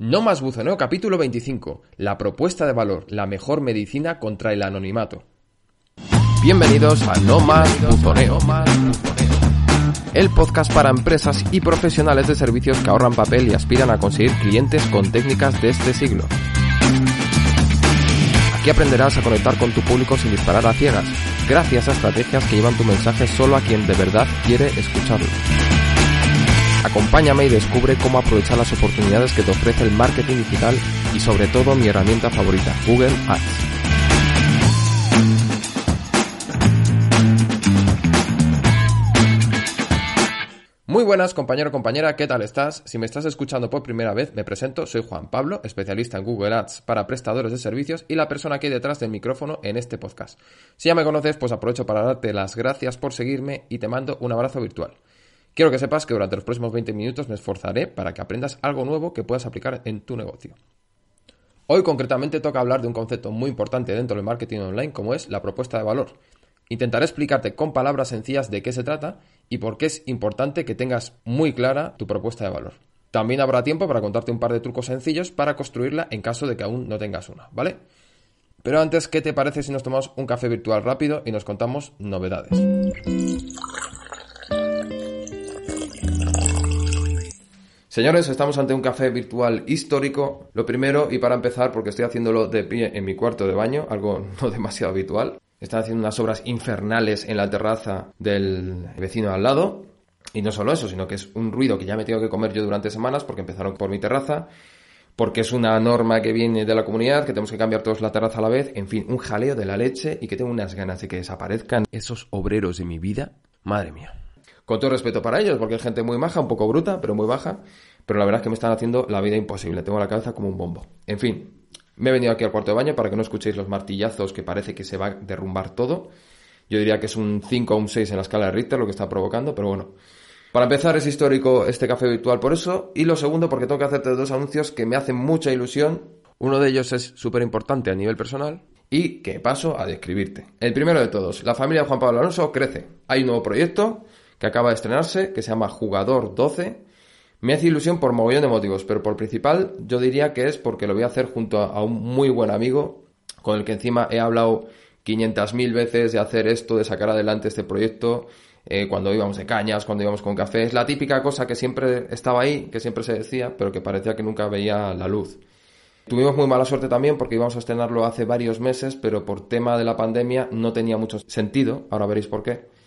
No más buzoneo capítulo 25. La propuesta de valor, la mejor medicina contra el anonimato. Bienvenidos a No más buzoneo. El podcast para empresas y profesionales de servicios que ahorran papel y aspiran a conseguir clientes con técnicas de este siglo. Aquí aprenderás a conectar con tu público sin disparar a ciegas, gracias a estrategias que llevan tu mensaje solo a quien de verdad quiere escucharlo. Acompáñame y descubre cómo aprovechar las oportunidades que te ofrece el marketing digital y sobre todo mi herramienta favorita, Google Ads. Muy buenas compañero compañera, ¿qué tal estás? Si me estás escuchando por primera vez, me presento, soy Juan Pablo, especialista en Google Ads para prestadores de servicios y la persona que hay detrás del micrófono en este podcast. Si ya me conoces, pues aprovecho para darte las gracias por seguirme y te mando un abrazo virtual. Quiero que sepas que durante los próximos 20 minutos me esforzaré para que aprendas algo nuevo que puedas aplicar en tu negocio. Hoy concretamente toca hablar de un concepto muy importante dentro del marketing online como es la propuesta de valor. Intentaré explicarte con palabras sencillas de qué se trata y por qué es importante que tengas muy clara tu propuesta de valor. También habrá tiempo para contarte un par de trucos sencillos para construirla en caso de que aún no tengas una, ¿vale? Pero antes, ¿qué te parece si nos tomamos un café virtual rápido y nos contamos novedades? Señores, estamos ante un café virtual histórico. Lo primero, y para empezar, porque estoy haciéndolo de pie en mi cuarto de baño, algo no demasiado habitual. Están haciendo unas obras infernales en la terraza del vecino al lado. Y no solo eso, sino que es un ruido que ya me tengo que comer yo durante semanas porque empezaron por mi terraza, porque es una norma que viene de la comunidad, que tenemos que cambiar todos la terraza a la vez, en fin, un jaleo de la leche y que tengo unas ganas de que desaparezcan esos obreros de mi vida. Madre mía. Con todo respeto para ellos, porque hay gente muy maja, un poco bruta, pero muy baja. Pero la verdad es que me están haciendo la vida imposible. Tengo la cabeza como un bombo. En fin, me he venido aquí al cuarto de baño para que no escuchéis los martillazos que parece que se va a derrumbar todo. Yo diría que es un 5 o un 6 en la escala de Richter lo que está provocando, pero bueno. Para empezar, es histórico este café virtual por eso. Y lo segundo, porque tengo que hacerte dos anuncios que me hacen mucha ilusión. Uno de ellos es súper importante a nivel personal y que paso a describirte. El primero de todos, la familia de Juan Pablo Alonso crece. Hay un nuevo proyecto que acaba de estrenarse, que se llama Jugador 12. Me hace ilusión por mogollón de motivos, pero por principal yo diría que es porque lo voy a hacer junto a un muy buen amigo, con el que encima he hablado 500.000 veces de hacer esto, de sacar adelante este proyecto, eh, cuando íbamos de cañas, cuando íbamos con café. Es la típica cosa que siempre estaba ahí, que siempre se decía, pero que parecía que nunca veía la luz. Tuvimos muy mala suerte también porque íbamos a estrenarlo hace varios meses, pero por tema de la pandemia no tenía mucho sentido, ahora veréis por qué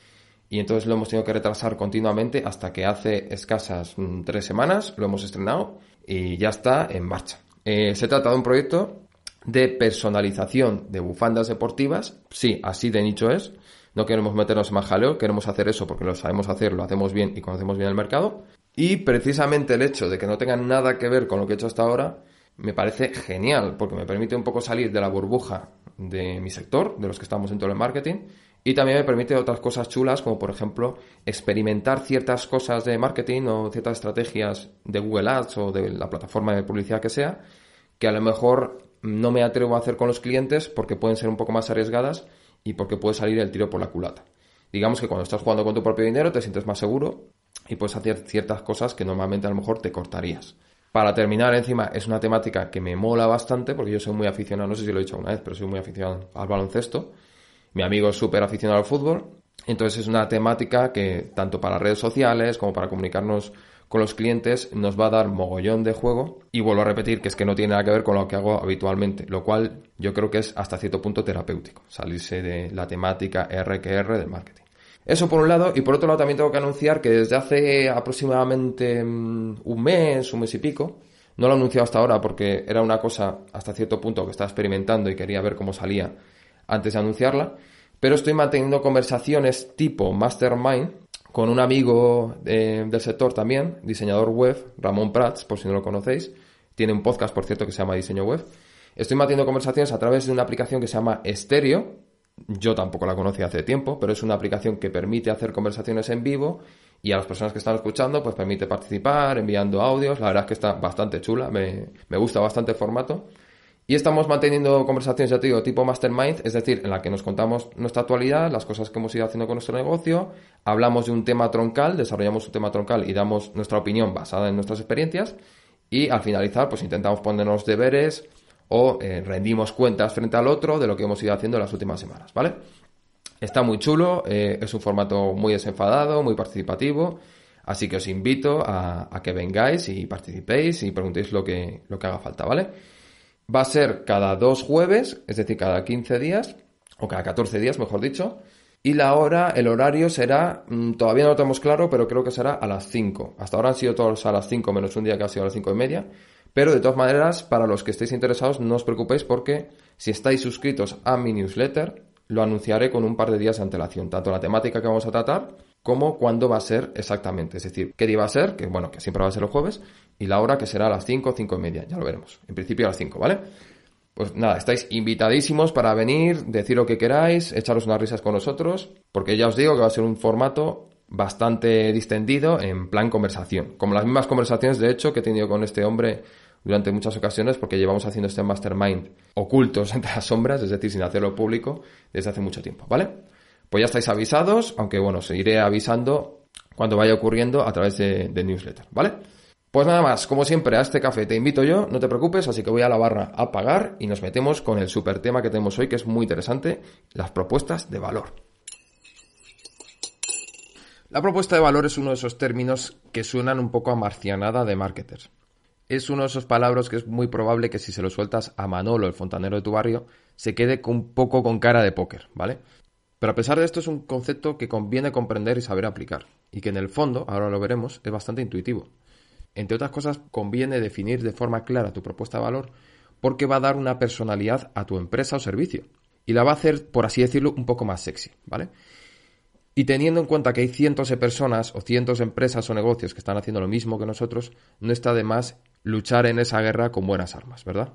y entonces lo hemos tenido que retrasar continuamente hasta que hace escasas mm, tres semanas lo hemos estrenado y ya está en marcha. Eh, se trata de un proyecto de personalización de bufandas deportivas. Sí, así de nicho es. No queremos meternos en más jaleo, queremos hacer eso porque lo sabemos hacer, lo hacemos bien y conocemos bien el mercado. Y precisamente el hecho de que no tengan nada que ver con lo que he hecho hasta ahora me parece genial porque me permite un poco salir de la burbuja de mi sector, de los que estamos en todo el marketing, y también me permite otras cosas chulas, como por ejemplo experimentar ciertas cosas de marketing o ciertas estrategias de Google Ads o de la plataforma de publicidad que sea, que a lo mejor no me atrevo a hacer con los clientes porque pueden ser un poco más arriesgadas y porque puede salir el tiro por la culata. Digamos que cuando estás jugando con tu propio dinero te sientes más seguro y puedes hacer ciertas cosas que normalmente a lo mejor te cortarías. Para terminar, encima, es una temática que me mola bastante porque yo soy muy aficionado, no sé si lo he dicho una vez, pero soy muy aficionado al baloncesto mi amigo es súper aficionado al fútbol, entonces es una temática que tanto para redes sociales como para comunicarnos con los clientes nos va a dar mogollón de juego y vuelvo a repetir que es que no tiene nada que ver con lo que hago habitualmente, lo cual yo creo que es hasta cierto punto terapéutico, salirse de la temática RQR del marketing. Eso por un lado, y por otro lado también tengo que anunciar que desde hace aproximadamente mm, un mes, un mes y pico, no lo he anunciado hasta ahora porque era una cosa hasta cierto punto que estaba experimentando y quería ver cómo salía antes de anunciarla, pero estoy manteniendo conversaciones tipo Mastermind con un amigo eh, del sector también, diseñador web, Ramón Prats, por si no lo conocéis. Tiene un podcast, por cierto, que se llama Diseño Web. Estoy manteniendo conversaciones a través de una aplicación que se llama Stereo. Yo tampoco la conocí hace tiempo, pero es una aplicación que permite hacer conversaciones en vivo y a las personas que están escuchando, pues permite participar enviando audios. La verdad es que está bastante chula, me, me gusta bastante el formato. Y estamos manteniendo conversaciones, ya te digo, tipo mastermind, es decir, en la que nos contamos nuestra actualidad, las cosas que hemos ido haciendo con nuestro negocio, hablamos de un tema troncal, desarrollamos un tema troncal y damos nuestra opinión basada en nuestras experiencias. Y al finalizar, pues intentamos ponernos deberes o eh, rendimos cuentas frente al otro de lo que hemos ido haciendo en las últimas semanas, ¿vale? Está muy chulo, eh, es un formato muy desenfadado, muy participativo, así que os invito a, que vengáis y participéis y preguntéis lo que, lo que haga falta, ¿vale? Va a ser cada dos jueves, es decir, cada 15 días, o cada 14 días, mejor dicho, y la hora, el horario será, mm, todavía no lo tenemos claro, pero creo que será a las 5. Hasta ahora han sido todos a las 5, menos un día que ha sido a las 5 y media. Pero de todas maneras, para los que estéis interesados, no os preocupéis porque si estáis suscritos a mi newsletter, lo anunciaré con un par de días de antelación, tanto la temática que vamos a tratar como cuándo va a ser exactamente. Es decir, qué día va a ser, que bueno, que siempre va a ser los jueves, y la hora que será a las 5, 5 y media, ya lo veremos. En principio a las 5, ¿vale? Pues nada, estáis invitadísimos para venir, decir lo que queráis, echaros unas risas con nosotros, porque ya os digo que va a ser un formato bastante distendido en plan conversación. Como las mismas conversaciones, de hecho, que he tenido con este hombre durante muchas ocasiones, porque llevamos haciendo este mastermind ocultos entre las sombras, es decir, sin hacerlo público, desde hace mucho tiempo, ¿vale? Pues ya estáis avisados, aunque bueno, seguiré avisando cuando vaya ocurriendo a través de, de newsletter, ¿vale? Pues nada más, como siempre, a este café te invito yo, no te preocupes, así que voy a la barra a pagar y nos metemos con el super tema que tenemos hoy, que es muy interesante, las propuestas de valor. La propuesta de valor es uno de esos términos que suenan un poco a marcianada de marketers. Es uno de esos palabras que es muy probable que si se lo sueltas a Manolo, el fontanero de tu barrio, se quede un poco con cara de póker, ¿vale? Pero a pesar de esto es un concepto que conviene comprender y saber aplicar, y que en el fondo, ahora lo veremos, es bastante intuitivo. Entre otras cosas, conviene definir de forma clara tu propuesta de valor porque va a dar una personalidad a tu empresa o servicio, y la va a hacer, por así decirlo, un poco más sexy, ¿vale? Y teniendo en cuenta que hay cientos de personas o cientos de empresas o negocios que están haciendo lo mismo que nosotros, no está de más luchar en esa guerra con buenas armas, ¿verdad?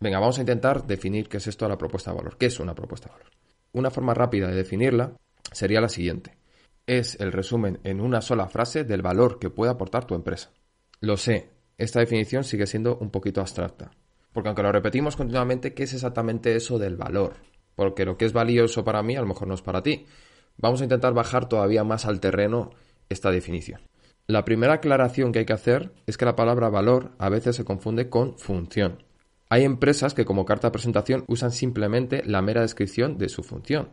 Venga, vamos a intentar definir qué es esto de la propuesta de valor. ¿Qué es una propuesta de valor? Una forma rápida de definirla sería la siguiente. Es el resumen en una sola frase del valor que puede aportar tu empresa. Lo sé, esta definición sigue siendo un poquito abstracta. Porque aunque lo repetimos continuamente, ¿qué es exactamente eso del valor? Porque lo que es valioso para mí a lo mejor no es para ti. Vamos a intentar bajar todavía más al terreno esta definición. La primera aclaración que hay que hacer es que la palabra valor a veces se confunde con función. Hay empresas que como carta de presentación usan simplemente la mera descripción de su función,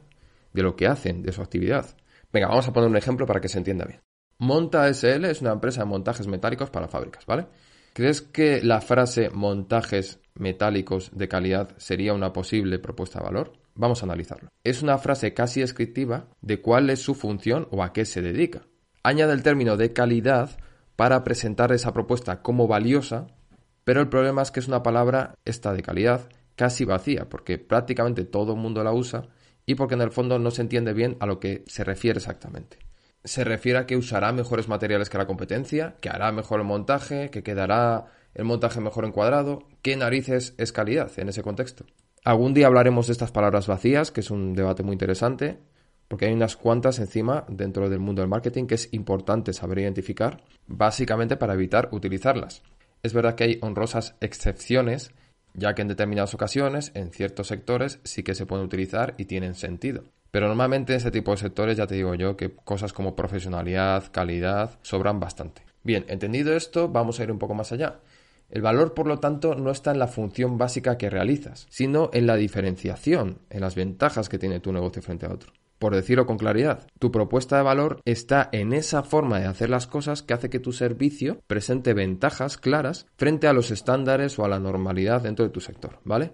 de lo que hacen, de su actividad. Venga, vamos a poner un ejemplo para que se entienda bien. Monta SL es una empresa de montajes metálicos para fábricas, ¿vale? ¿Crees que la frase montajes metálicos de calidad sería una posible propuesta de valor? Vamos a analizarlo. Es una frase casi descriptiva de cuál es su función o a qué se dedica. Añade el término de calidad para presentar esa propuesta como valiosa, pero el problema es que es una palabra, esta de calidad, casi vacía, porque prácticamente todo el mundo la usa y porque en el fondo no se entiende bien a lo que se refiere exactamente. Se refiere a que usará mejores materiales que la competencia, que hará mejor el montaje, que quedará el montaje mejor encuadrado. ¿Qué narices es calidad en ese contexto? Algún día hablaremos de estas palabras vacías, que es un debate muy interesante, porque hay unas cuantas encima dentro del mundo del marketing que es importante saber identificar, básicamente para evitar utilizarlas. Es verdad que hay honrosas excepciones, ya que en determinadas ocasiones, en ciertos sectores, sí que se pueden utilizar y tienen sentido. Pero normalmente en este tipo de sectores ya te digo yo que cosas como profesionalidad, calidad, sobran bastante. Bien, entendido esto, vamos a ir un poco más allá. El valor, por lo tanto, no está en la función básica que realizas, sino en la diferenciación, en las ventajas que tiene tu negocio frente a otro. Por decirlo con claridad, tu propuesta de valor está en esa forma de hacer las cosas que hace que tu servicio presente ventajas claras frente a los estándares o a la normalidad dentro de tu sector, ¿vale?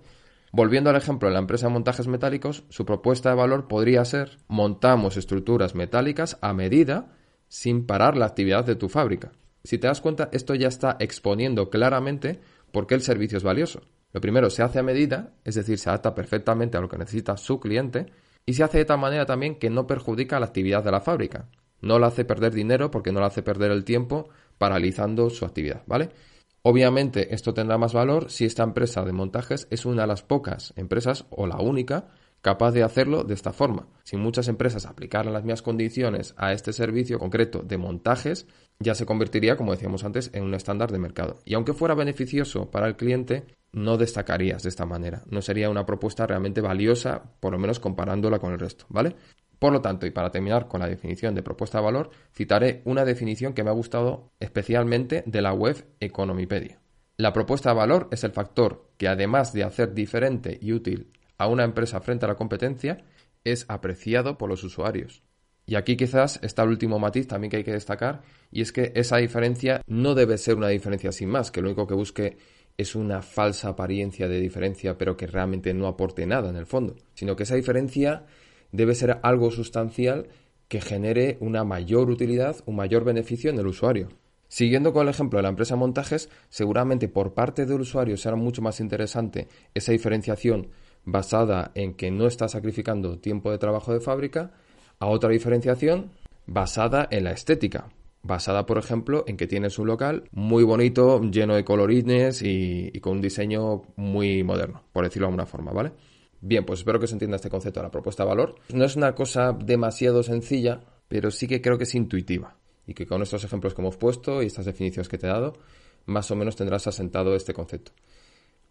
Volviendo al ejemplo de la empresa de montajes metálicos, su propuesta de valor podría ser montamos estructuras metálicas a medida sin parar la actividad de tu fábrica. Si te das cuenta, esto ya está exponiendo claramente por qué el servicio es valioso. Lo primero, se hace a medida, es decir, se adapta perfectamente a lo que necesita su cliente, y se hace de tal manera también que no perjudica la actividad de la fábrica. No la hace perder dinero porque no la hace perder el tiempo paralizando su actividad, ¿vale? Obviamente esto tendrá más valor si esta empresa de montajes es una de las pocas empresas o la única capaz de hacerlo de esta forma. Si muchas empresas aplicaran las mismas condiciones a este servicio concreto de montajes, ya se convertiría, como decíamos antes, en un estándar de mercado. Y aunque fuera beneficioso para el cliente, no destacarías de esta manera. No sería una propuesta realmente valiosa, por lo menos comparándola con el resto, ¿vale? Por lo tanto, y para terminar con la definición de propuesta de valor, citaré una definición que me ha gustado especialmente de la web Economipedia. La propuesta de valor es el factor que además de hacer diferente y útil a una empresa frente a la competencia, es apreciado por los usuarios. Y aquí quizás está el último matiz también que hay que destacar, y es que esa diferencia no debe ser una diferencia sin más, que lo único que busque es una falsa apariencia de diferencia, pero que realmente no aporte nada en el fondo, sino que esa diferencia debe ser algo sustancial que genere una mayor utilidad, un mayor beneficio en el usuario. Siguiendo con el ejemplo de la empresa montajes, seguramente por parte del usuario será mucho más interesante esa diferenciación basada en que no está sacrificando tiempo de trabajo de fábrica a otra diferenciación basada en la estética, basada por ejemplo en que tienes un local muy bonito, lleno de colorines y, con un diseño muy moderno, por decirlo de alguna forma, ¿vale? Bien, pues espero que se entienda este concepto de la propuesta de valor. No es una cosa demasiado sencilla, pero sí que creo que es intuitiva y que con estos ejemplos que hemos puesto y estas definiciones que te he dado, más o menos tendrás asentado este concepto.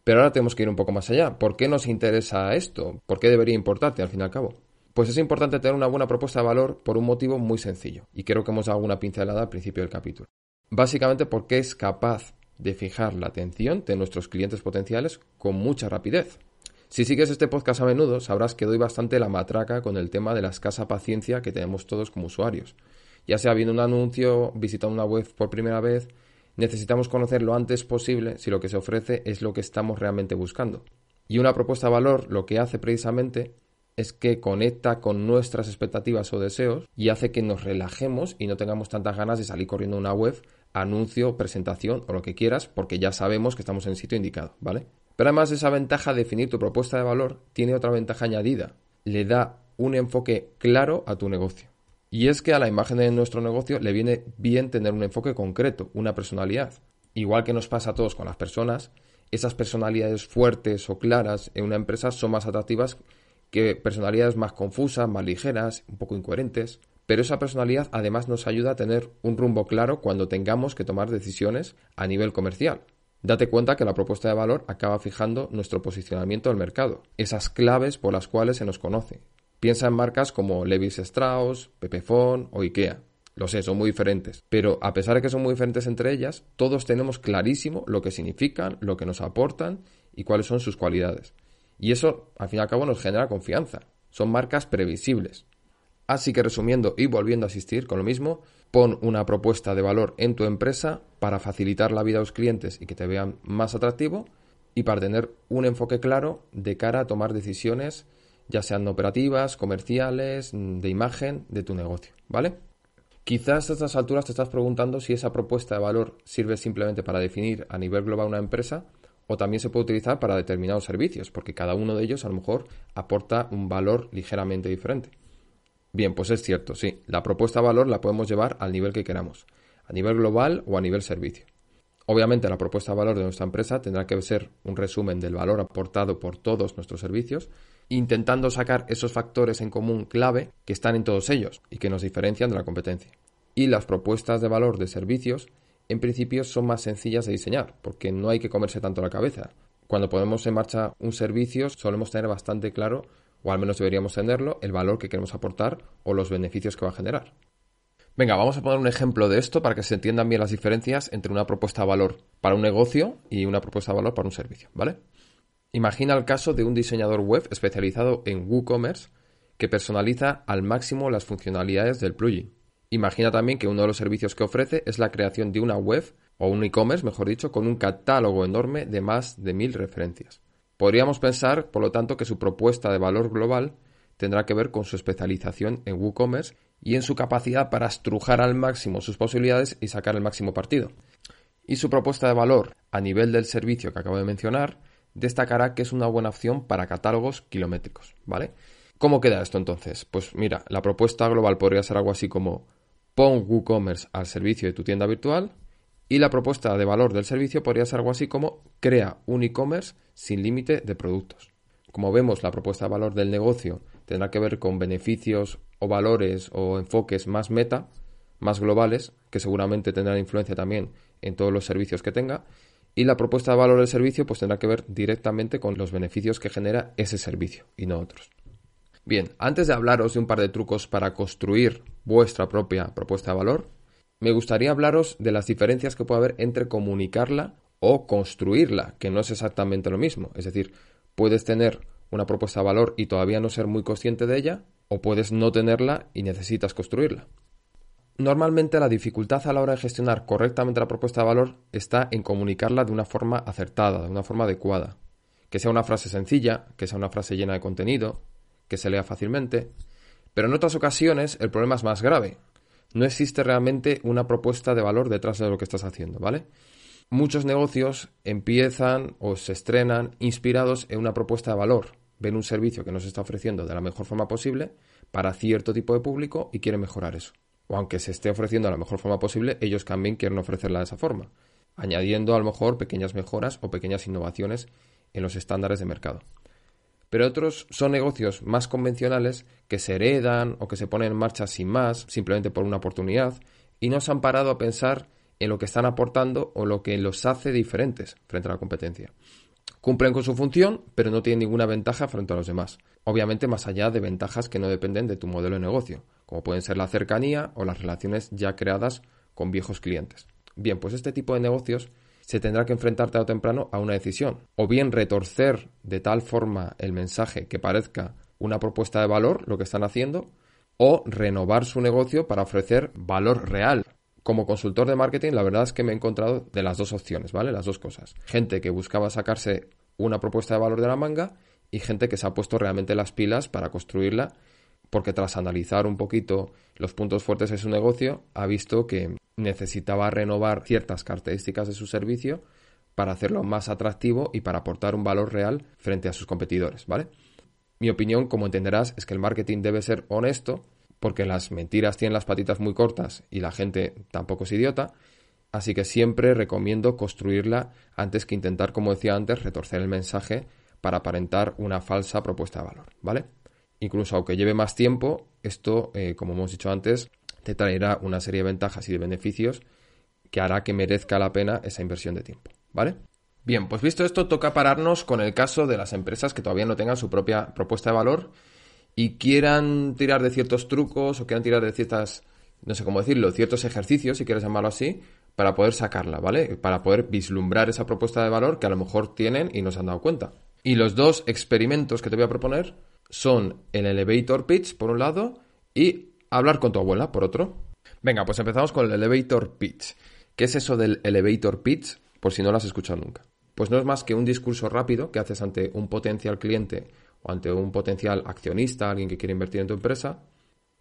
Pero ahora tenemos que ir un poco más allá. ¿Por qué nos interesa esto? ¿Por qué debería importarte al fin y al cabo? Pues es importante tener una buena propuesta de valor por un motivo muy sencillo, y creo que hemos dado alguna pincelada al principio del capítulo. Básicamente porque es capaz de fijar la atención de nuestros clientes potenciales con mucha rapidez. Si sigues este podcast a menudo, sabrás que doy bastante la matraca con el tema de la escasa paciencia que tenemos todos como usuarios. Ya sea viendo un anuncio, visitando una web por primera vez, necesitamos conocer lo antes posible si lo que se ofrece es lo que estamos realmente buscando. Y una propuesta de valor lo que hace precisamente es que conecta con nuestras expectativas o deseos y hace que nos relajemos y no tengamos tantas ganas de salir corriendo a una web, anuncio, presentación o lo que quieras, porque ya sabemos que estamos en el sitio indicado, ¿vale? Pero además de esa ventaja de definir tu propuesta de valor, tiene otra ventaja añadida. Le da un enfoque claro a tu negocio. Y es que a la imagen de nuestro negocio le viene bien tener un enfoque concreto, una personalidad. Igual que nos pasa a todos con las personas, esas personalidades fuertes o claras en una empresa son más atractivas que personalidades más confusas, más ligeras, un poco incoherentes. Pero esa personalidad además nos ayuda a tener un rumbo claro cuando tengamos que tomar decisiones a nivel comercial. Date cuenta que la propuesta de valor acaba fijando nuestro posicionamiento en el mercado, esas claves por las cuales se nos conoce. Piensa en marcas como Levis Strauss, Pepefon o IKEA. Lo sé, son muy diferentes, pero a pesar de que son muy diferentes entre ellas, todos tenemos clarísimo lo que significan, lo que nos aportan y cuáles son sus cualidades. Y eso, al fin y al cabo, nos genera confianza. Son marcas previsibles. Así que resumiendo y volviendo a asistir con lo mismo, pon una propuesta de valor en tu empresa para facilitar la vida a los clientes y que te vean más atractivo y para tener un enfoque claro de cara a tomar decisiones, ya sean operativas, comerciales, de imagen de tu negocio, ¿vale? Quizás a estas alturas te estás preguntando si esa propuesta de valor sirve simplemente para definir a nivel global una empresa o también se puede utilizar para determinados servicios, porque cada uno de ellos a lo mejor aporta un valor ligeramente diferente. Bien, pues es cierto, sí, la propuesta de valor la podemos llevar al nivel que queramos, a nivel global o a nivel servicio. Obviamente la propuesta de valor de nuestra empresa tendrá que ser un resumen del valor aportado por todos nuestros servicios, intentando sacar esos factores en común clave que están en todos ellos y que nos diferencian de la competencia. Y las propuestas de valor de servicios en principio son más sencillas de diseñar, porque no hay que comerse tanto la cabeza. Cuando ponemos en marcha un servicio, solemos tener bastante claro, o al menos deberíamos tenerlo, el valor que queremos aportar o los beneficios que va a generar. Venga, vamos a poner un ejemplo de esto para que se entiendan bien las diferencias entre una propuesta de valor para un negocio y una propuesta de valor para un servicio, ¿vale? Imagina el caso de un diseñador web especializado en WooCommerce que personaliza al máximo las funcionalidades del plugin. Imagina también que uno de los servicios que ofrece es la creación de una web o un e-commerce, mejor dicho, con un catálogo enorme de más de mil referencias. Podríamos pensar, por lo tanto, que su propuesta de valor global tendrá que ver con su especialización en WooCommerce y en su capacidad para estrujar al máximo sus posibilidades y sacar el máximo partido. Y su propuesta de valor a nivel del servicio que acabo de mencionar destacará que es una buena opción para catálogos kilométricos, ¿vale? ¿Cómo queda esto entonces? Pues mira, la propuesta global podría ser algo así como pon WooCommerce al servicio de tu tienda virtual y la propuesta de valor del servicio podría ser algo así como crea un e-commerce sin límite de productos. Como vemos, la propuesta de valor del negocio tendrá que ver con beneficios o valores o enfoques más meta, más globales, que seguramente tendrán influencia también en todos los servicios que tenga. Y la propuesta de valor del servicio pues tendrá que ver directamente con los beneficios que genera ese servicio y no otros. Bien, antes de hablaros de un par de trucos para construir vuestra propia propuesta de valor, me gustaría hablaros de las diferencias que puede haber entre comunicarla o construirla, que no es exactamente lo mismo. Es decir, puedes tener una propuesta de valor y todavía no ser muy consciente de ella, o puedes no tenerla y necesitas construirla. Normalmente la dificultad a la hora de gestionar correctamente la propuesta de valor está en comunicarla de una forma acertada, de una forma adecuada. Que sea una frase sencilla, que sea una frase llena de contenido, que se lea fácilmente. Pero en otras ocasiones el problema es más grave. No existe realmente una propuesta de valor detrás de lo que estás haciendo, ¿vale? Muchos negocios empiezan o se estrenan inspirados en una propuesta de valor. Ven un servicio que nos está ofreciendo de la mejor forma posible para cierto tipo de público y quieren mejorar eso o aunque se esté ofreciendo de la mejor forma posible, ellos también quieren ofrecerla de esa forma, añadiendo a lo mejor pequeñas mejoras o pequeñas innovaciones en los estándares de mercado. Pero otros son negocios más convencionales que se heredan o que se ponen en marcha sin más, simplemente por una oportunidad, y no se han parado a pensar en lo que están aportando o lo que los hace diferentes frente a la competencia. Cumplen con su función, pero no tienen ninguna ventaja frente a los demás. Obviamente más allá de ventajas que no dependen de tu modelo de negocio, como pueden ser la cercanía o las relaciones ya creadas con viejos clientes. Bien, pues este tipo de negocios se tendrá que enfrentar tarde o temprano a una decisión. O bien retorcer de tal forma el mensaje que parezca una propuesta de valor, lo que están haciendo, o renovar su negocio para ofrecer valor real. Como consultor de marketing, la verdad es que me he encontrado de las dos opciones, ¿vale? Las dos cosas. Gente que buscaba sacarse una propuesta de valor de la manga y gente que se ha puesto realmente las pilas para construirla porque tras analizar un poquito los puntos fuertes de su negocio, ha visto que necesitaba renovar ciertas características de su servicio para hacerlo más atractivo y para aportar un valor real frente a sus competidores, ¿vale? Mi opinión, como entenderás, es que el marketing debe ser honesto, porque las mentiras tienen las patitas muy cortas y la gente tampoco es idiota, así que siempre recomiendo construirla antes que intentar, como decía antes, retorcer el mensaje para aparentar una falsa propuesta de valor, ¿vale? Incluso aunque lleve más tiempo, esto, eh, como hemos dicho antes, te traerá una serie de ventajas y de beneficios que hará que merezca la pena esa inversión de tiempo, ¿vale? Bien, pues visto esto, toca pararnos con el caso de las empresas que todavía no tengan su propia propuesta de valor y quieran tirar de ciertos trucos o quieran tirar de ciertas, no sé cómo decirlo, ciertos ejercicios, si quieres llamarlo así, para poder sacarla, ¿vale? Para poder vislumbrar esa propuesta de valor que a lo mejor tienen y no se han dado cuenta. Y los dos experimentos que te voy a proponer son el elevator pitch, por un lado, y hablar con tu abuela, por otro. Venga, pues empezamos con el elevator pitch. ¿Qué es eso del elevator pitch? Por si no lo has escuchado nunca. Pues no es más que un discurso rápido que haces ante un potencial cliente o ante un potencial accionista, alguien que quiere invertir en tu empresa,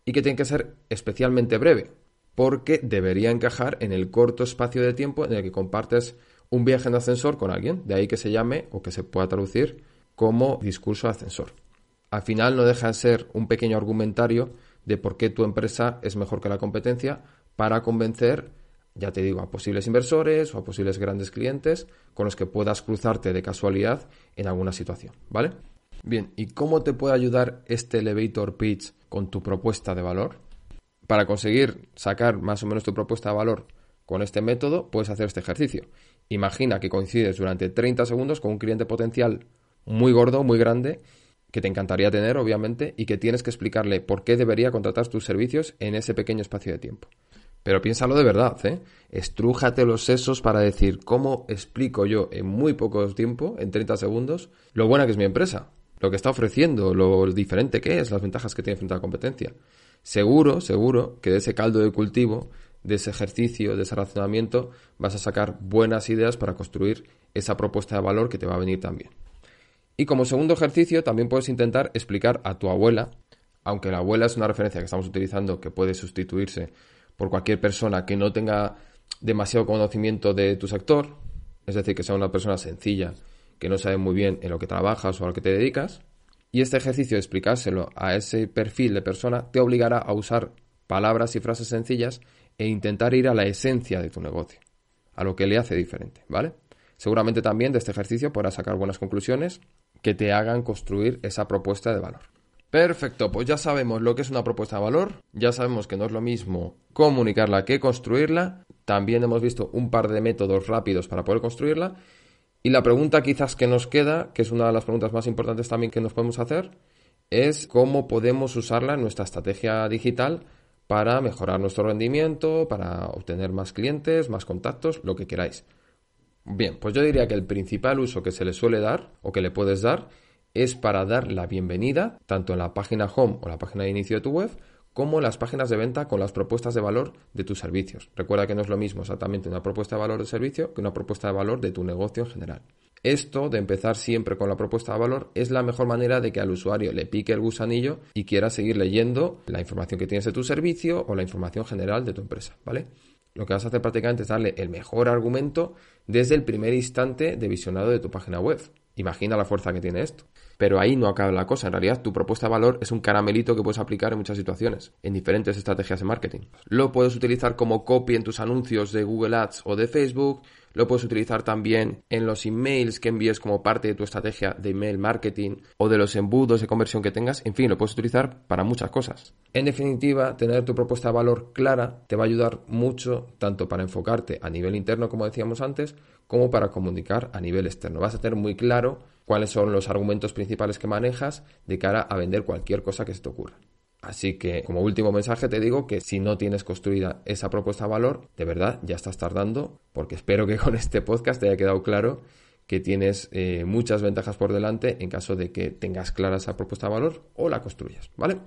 y que tiene que ser especialmente breve, porque debería encajar en el corto espacio de tiempo en el que compartes un viaje en ascensor con alguien, de ahí que se llame o que se pueda traducir como discurso de ascensor al final no deja de ser un pequeño argumentario de por qué tu empresa es mejor que la competencia para convencer, ya te digo, a posibles inversores o a posibles grandes clientes con los que puedas cruzarte de casualidad en alguna situación, ¿vale? Bien, ¿y cómo te puede ayudar este elevator pitch con tu propuesta de valor? Para conseguir sacar más o menos tu propuesta de valor con este método, puedes hacer este ejercicio. Imagina que coincides durante 30 segundos con un cliente potencial muy gordo, muy grande, que te encantaría tener, obviamente, y que tienes que explicarle por qué debería contratar tus servicios en ese pequeño espacio de tiempo. Pero piénsalo de verdad, ¿eh? Estrújate los sesos para decir cómo explico yo en muy poco tiempo, en 30 segundos, lo buena que es mi empresa, lo que está ofreciendo, lo diferente que es, las ventajas que tiene frente a la competencia. Seguro, seguro que de ese caldo de cultivo, de ese ejercicio, de ese razonamiento, vas a sacar buenas ideas para construir esa propuesta de valor que te va a venir también. Y como segundo ejercicio también puedes intentar explicar a tu abuela, aunque la abuela es una referencia que estamos utilizando que puede sustituirse por cualquier persona que no tenga demasiado conocimiento de tu sector, es decir, que sea una persona sencilla, que no sabe muy bien en lo que trabajas o a lo que te dedicas, y este ejercicio de explicárselo a ese perfil de persona te obligará a usar palabras y frases sencillas e intentar ir a la esencia de tu negocio, a lo que le hace diferente, ¿vale? Seguramente también de este ejercicio podrás sacar buenas conclusiones que te hagan construir esa propuesta de valor. Perfecto, pues ya sabemos lo que es una propuesta de valor, ya sabemos que no es lo mismo comunicarla que construirla, también hemos visto un par de métodos rápidos para poder construirla y la pregunta quizás que nos queda, que es una de las preguntas más importantes también que nos podemos hacer, es cómo podemos usarla en nuestra estrategia digital para mejorar nuestro rendimiento, para obtener más clientes, más contactos, lo que queráis. Bien, pues yo diría que el principal uso que se le suele dar o que le puedes dar es para dar la bienvenida tanto en la página home o la página de inicio de tu web como en las páginas de venta con las propuestas de valor de tus servicios. Recuerda que no es lo mismo exactamente una propuesta de valor de servicio que una propuesta de valor de tu negocio en general. Esto de empezar siempre con la propuesta de valor es la mejor manera de que al usuario le pique el gusanillo y quiera seguir leyendo la información que tienes de tu servicio o la información general de tu empresa, ¿vale? Lo que vas a hacer prácticamente es darle el mejor argumento desde el primer instante de visionado de tu página web. Imagina la fuerza que tiene esto. Pero ahí no acaba la cosa. En realidad, tu propuesta de valor es un caramelito que puedes aplicar en muchas situaciones, en diferentes estrategias de marketing. Lo puedes utilizar como copy en tus anuncios de Google Ads o de Facebook. Lo puedes utilizar también en los emails que envíes como parte de tu estrategia de email marketing o de los embudos de conversión que tengas. En fin, lo puedes utilizar para muchas cosas. En definitiva, tener tu propuesta de valor clara te va a ayudar mucho tanto para enfocarte a nivel interno, como decíamos antes, como para comunicar a nivel externo. Vas a tener muy claro cuáles son los argumentos principales que manejas de cara a vender cualquier cosa que se te ocurra. Así que como último mensaje te digo que si no tienes construida esa propuesta de valor, de verdad ya estás tardando, porque espero que con este podcast te haya quedado claro que tienes eh, muchas ventajas por delante en caso de que tengas clara esa propuesta de valor o la construyas, ¿vale?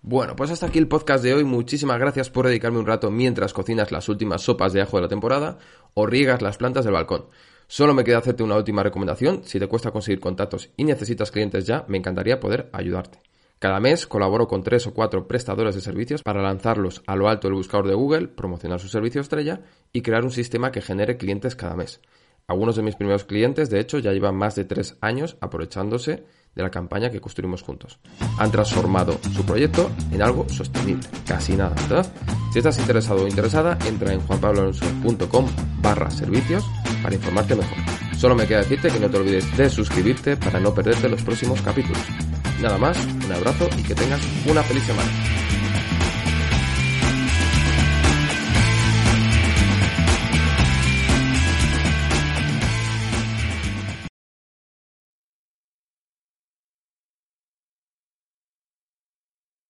Bueno, pues hasta aquí el podcast de hoy. Muchísimas gracias por dedicarme un rato mientras cocinas las últimas sopas de ajo de la temporada o riegas las plantas del balcón. Solo me queda hacerte una última recomendación. Si te cuesta conseguir contactos y necesitas clientes ya, me encantaría poder ayudarte. Cada mes colaboro con tres o cuatro prestadores de servicios para lanzarlos a lo alto del buscador de Google, promocionar su servicio estrella y crear un sistema que genere clientes cada mes. Algunos de mis primeros clientes, de hecho, ya llevan más de tres años aprovechándose de la campaña que construimos juntos. Han transformado su proyecto en algo sostenible. Casi nada, ¿verdad? Si estás interesado o interesada, entra en juanpabloalonso.com barra servicios para informarte mejor. Solo me queda decirte que no te olvides de suscribirte para no perderte los próximos capítulos. Nada más, un abrazo y que tengas una feliz semana.